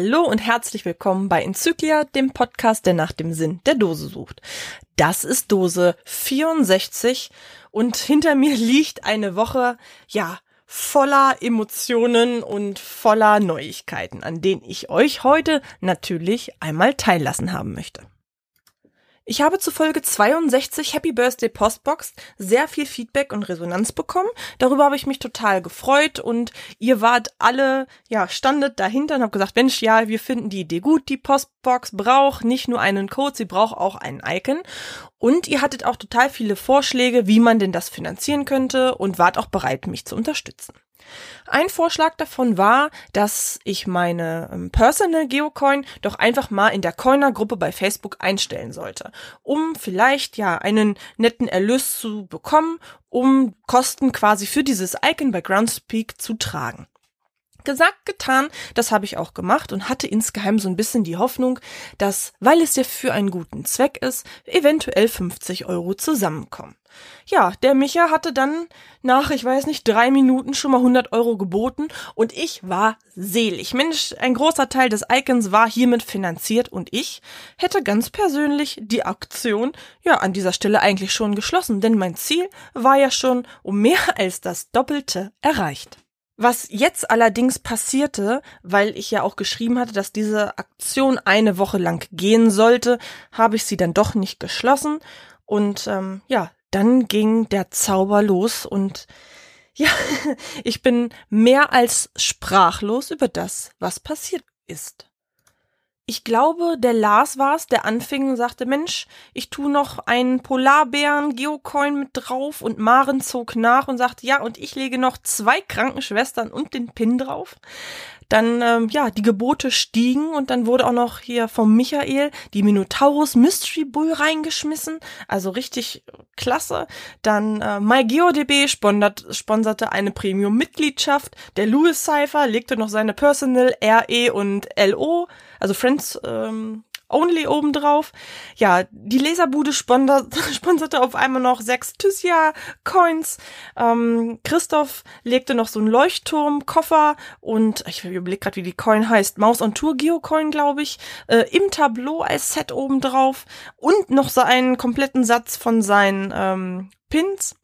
Hallo und herzlich willkommen bei Enzyklia, dem Podcast, der nach dem Sinn der Dose sucht. Das ist Dose 64 und hinter mir liegt eine Woche, ja, voller Emotionen und voller Neuigkeiten, an denen ich euch heute natürlich einmal teillassen haben möchte. Ich habe zu Folge 62 Happy Birthday Postbox sehr viel Feedback und Resonanz bekommen. Darüber habe ich mich total gefreut und ihr wart alle, ja, standet dahinter und habt gesagt, Mensch, ja, wir finden die Idee gut. Die Postbox braucht nicht nur einen Code, sie braucht auch ein Icon. Und ihr hattet auch total viele Vorschläge, wie man denn das finanzieren könnte und wart auch bereit, mich zu unterstützen. Ein Vorschlag davon war, dass ich meine ähm, Personal Geocoin doch einfach mal in der Coiner Gruppe bei Facebook einstellen sollte, um vielleicht ja einen netten Erlös zu bekommen, um Kosten quasi für dieses Icon bei Groundspeak zu tragen. Gesagt, getan, das habe ich auch gemacht und hatte insgeheim so ein bisschen die Hoffnung, dass, weil es ja für einen guten Zweck ist, eventuell 50 Euro zusammenkommen. Ja, der Micha hatte dann nach, ich weiß nicht, drei Minuten schon mal 100 Euro geboten und ich war selig. Mensch, ein großer Teil des Icons war hiermit finanziert und ich hätte ganz persönlich die Aktion ja an dieser Stelle eigentlich schon geschlossen, denn mein Ziel war ja schon um mehr als das Doppelte erreicht. Was jetzt allerdings passierte, weil ich ja auch geschrieben hatte, dass diese Aktion eine Woche lang gehen sollte, habe ich sie dann doch nicht geschlossen. Und ähm, ja, dann ging der Zauber los und ja, ich bin mehr als sprachlos über das, was passiert ist ich glaube, der Lars war es, der anfing und sagte, Mensch, ich tu noch einen Polarbären Geocoin mit drauf und Maren zog nach und sagte, ja, und ich lege noch zwei Krankenschwestern und den Pin drauf. Dann, ähm, ja, die Gebote stiegen und dann wurde auch noch hier vom Michael die Minotaurus Mystery Bull reingeschmissen. Also richtig klasse. Dann äh, MyGeoDB sponsert, sponserte eine Premium-Mitgliedschaft. Der Louis Cypher legte noch seine Personal, RE und LO also Friends ähm, Only obendrauf. Ja, die Laserbude sponserte auf einmal noch sechs Thysia-Coins. Ähm, Christoph legte noch so einen Leuchtturm-Koffer und ich überlege gerade, wie die Coin heißt. Maus on Tour Geocoin, glaube ich. Äh, Im Tableau als Set obendrauf. Und noch so einen kompletten Satz von seinen ähm, Pins.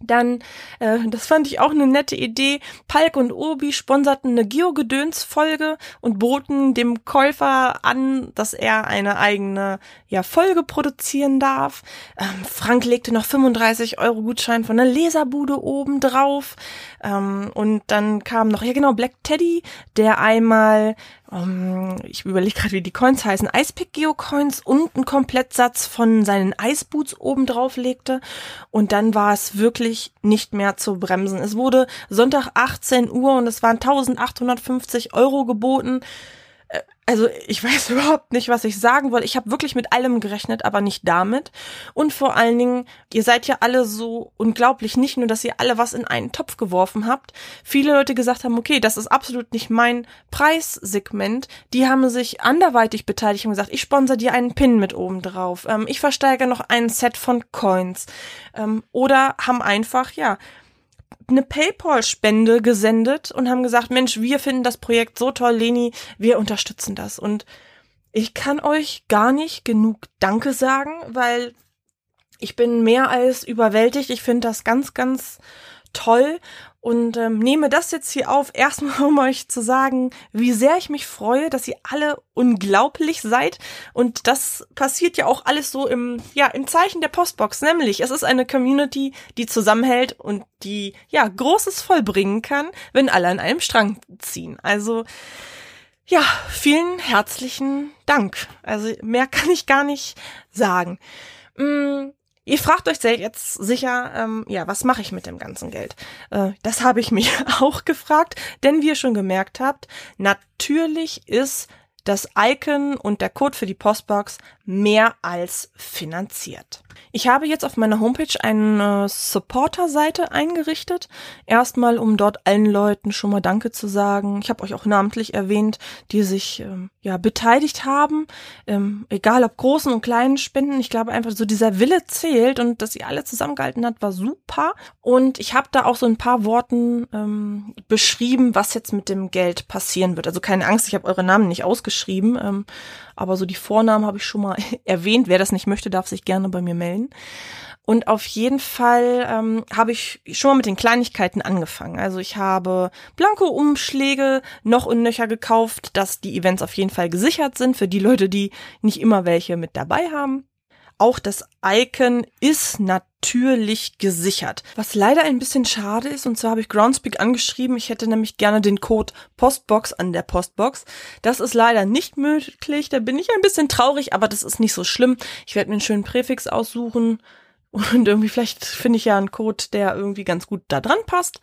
Dann, äh, das fand ich auch eine nette Idee. Palk und Obi sponserten eine Geogedöns-Folge und boten dem Käufer an, dass er eine eigene ja, Folge produzieren darf. Ähm, Frank legte noch 35 Euro Gutschein von der Leserbude oben drauf. Ähm, und dann kam noch, ja genau, Black Teddy, der einmal um, ähm, ich überlege gerade, wie die Coins heißen, Icepick Geocoins und einen Komplettsatz von seinen Eisboots oben drauf legte. Und dann war es wirklich nicht mehr zu bremsen. Es wurde Sonntag 18 Uhr und es waren 1850 Euro geboten also ich weiß überhaupt nicht, was ich sagen wollte. Ich habe wirklich mit allem gerechnet, aber nicht damit. Und vor allen Dingen, ihr seid ja alle so unglaublich, nicht nur, dass ihr alle was in einen Topf geworfen habt. Viele Leute gesagt haben, okay, das ist absolut nicht mein Preissegment. Die haben sich anderweitig beteiligt und gesagt, ich sponsor dir einen Pin mit oben drauf. Ähm, ich versteige noch ein Set von Coins. Ähm, oder haben einfach, ja, eine PayPal-Spende gesendet und haben gesagt, Mensch, wir finden das Projekt so toll, Leni, wir unterstützen das. Und ich kann euch gar nicht genug Danke sagen, weil ich bin mehr als überwältigt. Ich finde das ganz, ganz toll und ähm, nehme das jetzt hier auf, erstmal um euch zu sagen, wie sehr ich mich freue, dass ihr alle unglaublich seid. Und das passiert ja auch alles so im, ja, im Zeichen der Postbox. Nämlich, es ist eine Community, die zusammenhält und die, ja, Großes vollbringen kann, wenn alle an einem Strang ziehen. Also, ja, vielen herzlichen Dank. Also, mehr kann ich gar nicht sagen. Mm, Ihr fragt euch jetzt sicher, ähm, ja, was mache ich mit dem ganzen Geld? Äh, das habe ich mich auch gefragt, denn wie ihr schon gemerkt habt, natürlich ist das Icon und der Code für die Postbox mehr als finanziert. Ich habe jetzt auf meiner Homepage eine Supporter-Seite eingerichtet. Erstmal, um dort allen Leuten schon mal Danke zu sagen. Ich habe euch auch namentlich erwähnt, die sich ähm, ja beteiligt haben. Ähm, egal ob großen und kleinen Spenden. Ich glaube einfach so dieser Wille zählt und dass ihr alle zusammengehalten habt, war super. Und ich habe da auch so ein paar Worten ähm, beschrieben, was jetzt mit dem Geld passieren wird. Also keine Angst, ich habe eure Namen nicht ausgeschrieben. Aber so die Vornamen habe ich schon mal erwähnt. Wer das nicht möchte, darf sich gerne bei mir melden. Und auf jeden Fall ähm, habe ich schon mal mit den Kleinigkeiten angefangen. Also ich habe Blanko-Umschläge noch und nöcher gekauft, dass die Events auf jeden Fall gesichert sind für die Leute, die nicht immer welche mit dabei haben. Auch das Icon ist natürlich gesichert. Was leider ein bisschen schade ist, und zwar habe ich Groundspeak angeschrieben, ich hätte nämlich gerne den Code Postbox an der Postbox. Das ist leider nicht möglich, da bin ich ein bisschen traurig, aber das ist nicht so schlimm. Ich werde mir einen schönen Präfix aussuchen und irgendwie vielleicht finde ich ja einen Code, der irgendwie ganz gut da dran passt.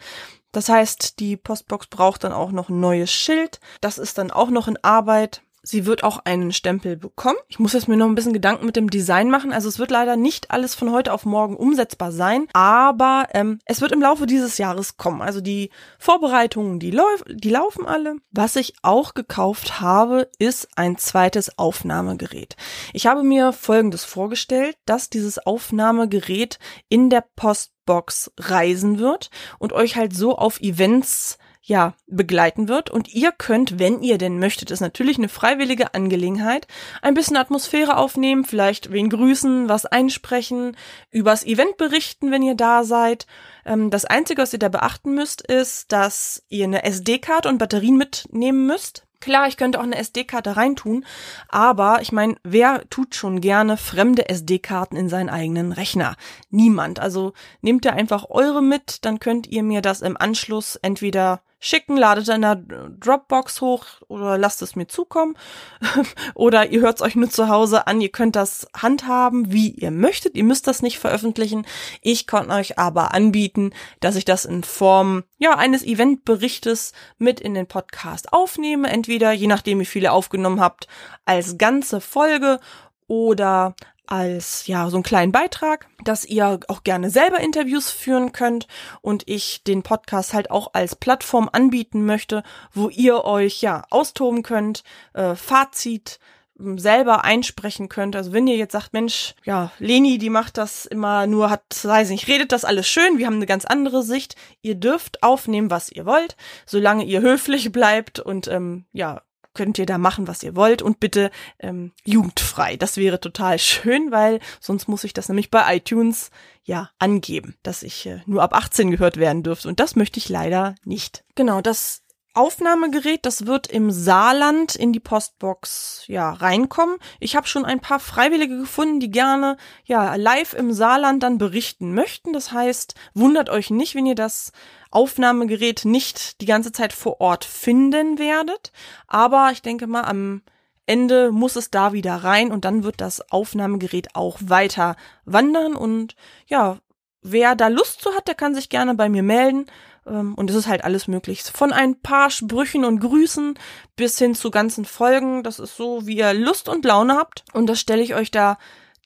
Das heißt, die Postbox braucht dann auch noch ein neues Schild. Das ist dann auch noch in Arbeit. Sie wird auch einen Stempel bekommen. Ich muss jetzt mir noch ein bisschen Gedanken mit dem Design machen. Also es wird leider nicht alles von heute auf morgen umsetzbar sein, aber ähm, es wird im Laufe dieses Jahres kommen. Also die Vorbereitungen, die, lau die laufen alle. Was ich auch gekauft habe, ist ein zweites Aufnahmegerät. Ich habe mir Folgendes vorgestellt, dass dieses Aufnahmegerät in der Postbox reisen wird und euch halt so auf Events ja, begleiten wird. Und ihr könnt, wenn ihr denn möchtet, ist natürlich eine freiwillige Angelegenheit, ein bisschen Atmosphäre aufnehmen, vielleicht wen grüßen, was einsprechen, übers Event berichten, wenn ihr da seid. Ähm, das Einzige, was ihr da beachten müsst, ist, dass ihr eine SD-Karte und Batterien mitnehmen müsst. Klar, ich könnte auch eine SD-Karte reintun, aber ich meine, wer tut schon gerne fremde SD-Karten in seinen eigenen Rechner? Niemand. Also nehmt ihr einfach eure mit, dann könnt ihr mir das im Anschluss entweder schicken, ladet in der Dropbox hoch oder lasst es mir zukommen. oder ihr hört es euch nur zu Hause an. Ihr könnt das handhaben, wie ihr möchtet. Ihr müsst das nicht veröffentlichen. Ich kann euch aber anbieten, dass ich das in Form ja eines Eventberichtes mit in den Podcast aufnehme. Entweder, je nachdem wie viele aufgenommen habt, als ganze Folge oder als ja so einen kleinen Beitrag, dass ihr auch gerne selber Interviews führen könnt und ich den Podcast halt auch als Plattform anbieten möchte, wo ihr euch ja austoben könnt, äh, Fazit ähm, selber einsprechen könnt. Also wenn ihr jetzt sagt, Mensch, ja, Leni, die macht das immer nur, hat, weiß nicht, redet das alles schön, wir haben eine ganz andere Sicht. Ihr dürft aufnehmen, was ihr wollt, solange ihr höflich bleibt und ähm, ja, könnt ihr da machen, was ihr wollt und bitte ähm, jugendfrei. Das wäre total schön, weil sonst muss ich das nämlich bei iTunes ja angeben, dass ich äh, nur ab 18 gehört werden dürfte und das möchte ich leider nicht. Genau, das Aufnahmegerät, das wird im Saarland in die Postbox ja reinkommen. Ich habe schon ein paar Freiwillige gefunden, die gerne ja live im Saarland dann berichten möchten. Das heißt, wundert euch nicht, wenn ihr das Aufnahmegerät nicht die ganze Zeit vor Ort finden werdet, aber ich denke mal am Ende muss es da wieder rein und dann wird das Aufnahmegerät auch weiter wandern und ja, wer da Lust zu hat, der kann sich gerne bei mir melden. Ähm, und es ist halt alles möglich. Von ein paar Sprüchen und Grüßen bis hin zu ganzen Folgen. Das ist so, wie ihr Lust und Laune habt. Und das stelle ich euch da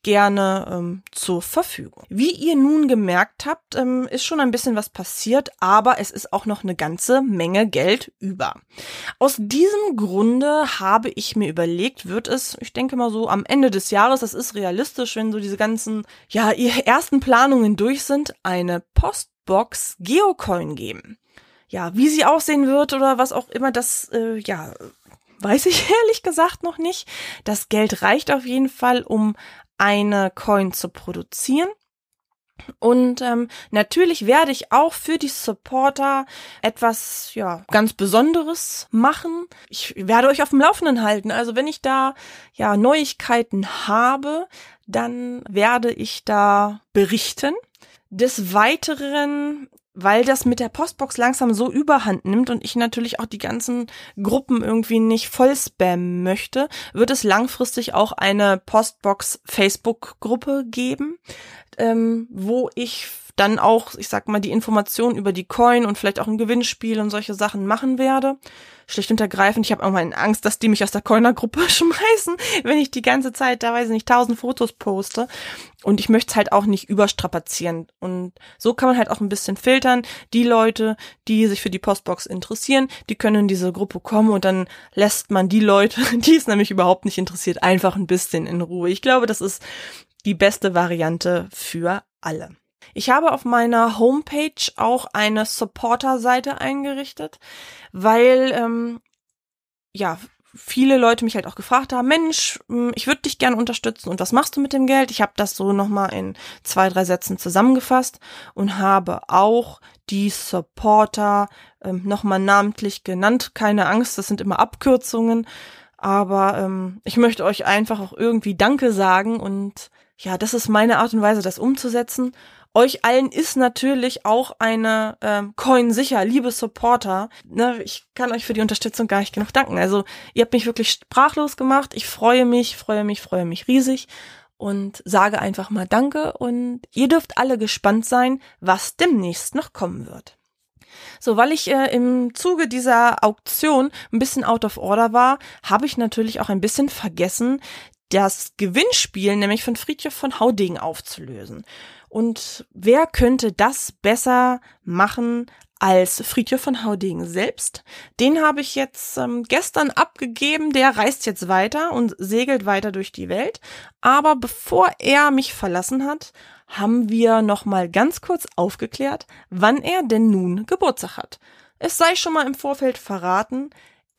gerne ähm, zur Verfügung. Wie ihr nun gemerkt habt, ähm, ist schon ein bisschen was passiert, aber es ist auch noch eine ganze Menge Geld über. Aus diesem Grunde habe ich mir überlegt, wird es, ich denke mal so am Ende des Jahres, das ist realistisch, wenn so diese ganzen, ja, ersten Planungen durch sind, eine Post Box Geocoin geben. Ja, wie sie aussehen wird oder was auch immer, das, äh, ja, weiß ich ehrlich gesagt noch nicht. Das Geld reicht auf jeden Fall, um eine Coin zu produzieren. Und ähm, natürlich werde ich auch für die Supporter etwas ja ganz Besonderes machen. Ich werde euch auf dem Laufenden halten. Also wenn ich da ja Neuigkeiten habe, dann werde ich da berichten. Des Weiteren, weil das mit der Postbox langsam so überhand nimmt und ich natürlich auch die ganzen Gruppen irgendwie nicht voll spammen möchte, wird es langfristig auch eine Postbox Facebook-Gruppe geben, ähm, wo ich dann auch, ich sag mal, die Informationen über die Coin und vielleicht auch ein Gewinnspiel und solche Sachen machen werde. Schlicht und ergreifend, ich habe auch mal Angst, dass die mich aus der Coiner-Gruppe schmeißen, wenn ich die ganze Zeit, da weiß ich nicht, tausend Fotos poste. Und ich möchte es halt auch nicht überstrapazieren. Und so kann man halt auch ein bisschen filtern. Die Leute, die sich für die Postbox interessieren, die können in diese Gruppe kommen und dann lässt man die Leute, die es nämlich überhaupt nicht interessiert, einfach ein bisschen in Ruhe. Ich glaube, das ist die beste Variante für alle. Ich habe auf meiner Homepage auch eine Supporter-Seite eingerichtet, weil ähm, ja viele Leute mich halt auch gefragt haben, Mensch, hm, ich würde dich gerne unterstützen und was machst du mit dem Geld? Ich habe das so nochmal in zwei, drei Sätzen zusammengefasst und habe auch die Supporter ähm, nochmal namentlich genannt. Keine Angst, das sind immer Abkürzungen, aber ähm, ich möchte euch einfach auch irgendwie Danke sagen und ja, das ist meine Art und Weise, das umzusetzen euch allen ist natürlich auch eine ähm, Coin sicher, liebe Supporter. Ne, ich kann euch für die Unterstützung gar nicht genug danken. Also ihr habt mich wirklich sprachlos gemacht. Ich freue mich, freue mich, freue mich riesig und sage einfach mal Danke und ihr dürft alle gespannt sein, was demnächst noch kommen wird. So, weil ich äh, im Zuge dieser Auktion ein bisschen out of order war, habe ich natürlich auch ein bisschen vergessen, das Gewinnspiel nämlich von Friedhof von Haudegen aufzulösen. Und wer könnte das besser machen als Friedhof von Haudegen selbst? Den habe ich jetzt ähm, gestern abgegeben. Der reist jetzt weiter und segelt weiter durch die Welt. Aber bevor er mich verlassen hat, haben wir noch mal ganz kurz aufgeklärt, wann er denn nun Geburtstag hat. Es sei schon mal im Vorfeld verraten,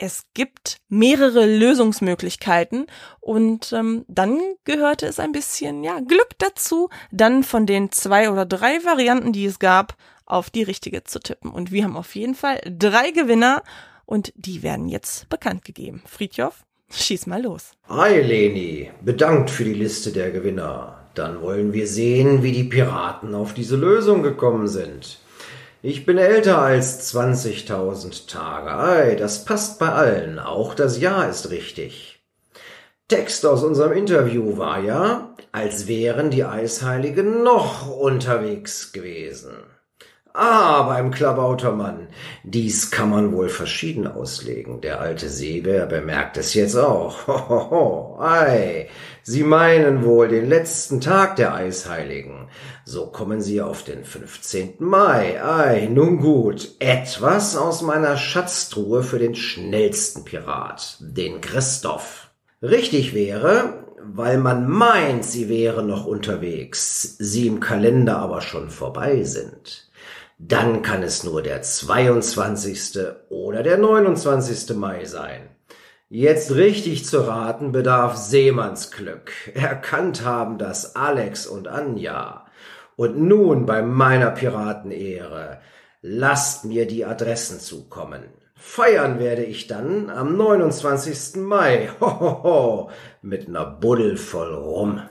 es gibt mehrere Lösungsmöglichkeiten und ähm, dann gehörte es ein bisschen ja Glück dazu, dann von den zwei oder drei Varianten, die es gab, auf die richtige zu tippen. Und wir haben auf jeden Fall drei Gewinner und die werden jetzt bekannt gegeben. Friedhof, schieß mal los. Hi Leni, bedankt für die Liste der Gewinner. Dann wollen wir sehen, wie die Piraten auf diese Lösung gekommen sind. Ich bin älter als 20.000 Tage. Ei, das passt bei allen. Auch das Jahr ist richtig. Text aus unserem Interview war ja, als wären die Eisheiligen noch unterwegs gewesen. Ah, beim Klabautermann. Dies kann man wohl verschieden auslegen. Der alte Seebär bemerkt es jetzt auch. Hohoho, ei, Sie meinen wohl den letzten Tag der Eisheiligen. So kommen Sie auf den 15. Mai. Ei, nun gut. Etwas aus meiner Schatztruhe für den schnellsten Pirat, den Christoph. Richtig wäre, weil man meint, sie wäre noch unterwegs, sie im Kalender aber schon vorbei sind dann kann es nur der 22. oder der 29. Mai sein. Jetzt richtig zu raten bedarf Seemannsglück. Erkannt haben das Alex und Anja. Und nun bei meiner Piratenehre. Lasst mir die Adressen zukommen. Feiern werde ich dann am 29. Mai. Hohoho, mit ner Buddel voll rum.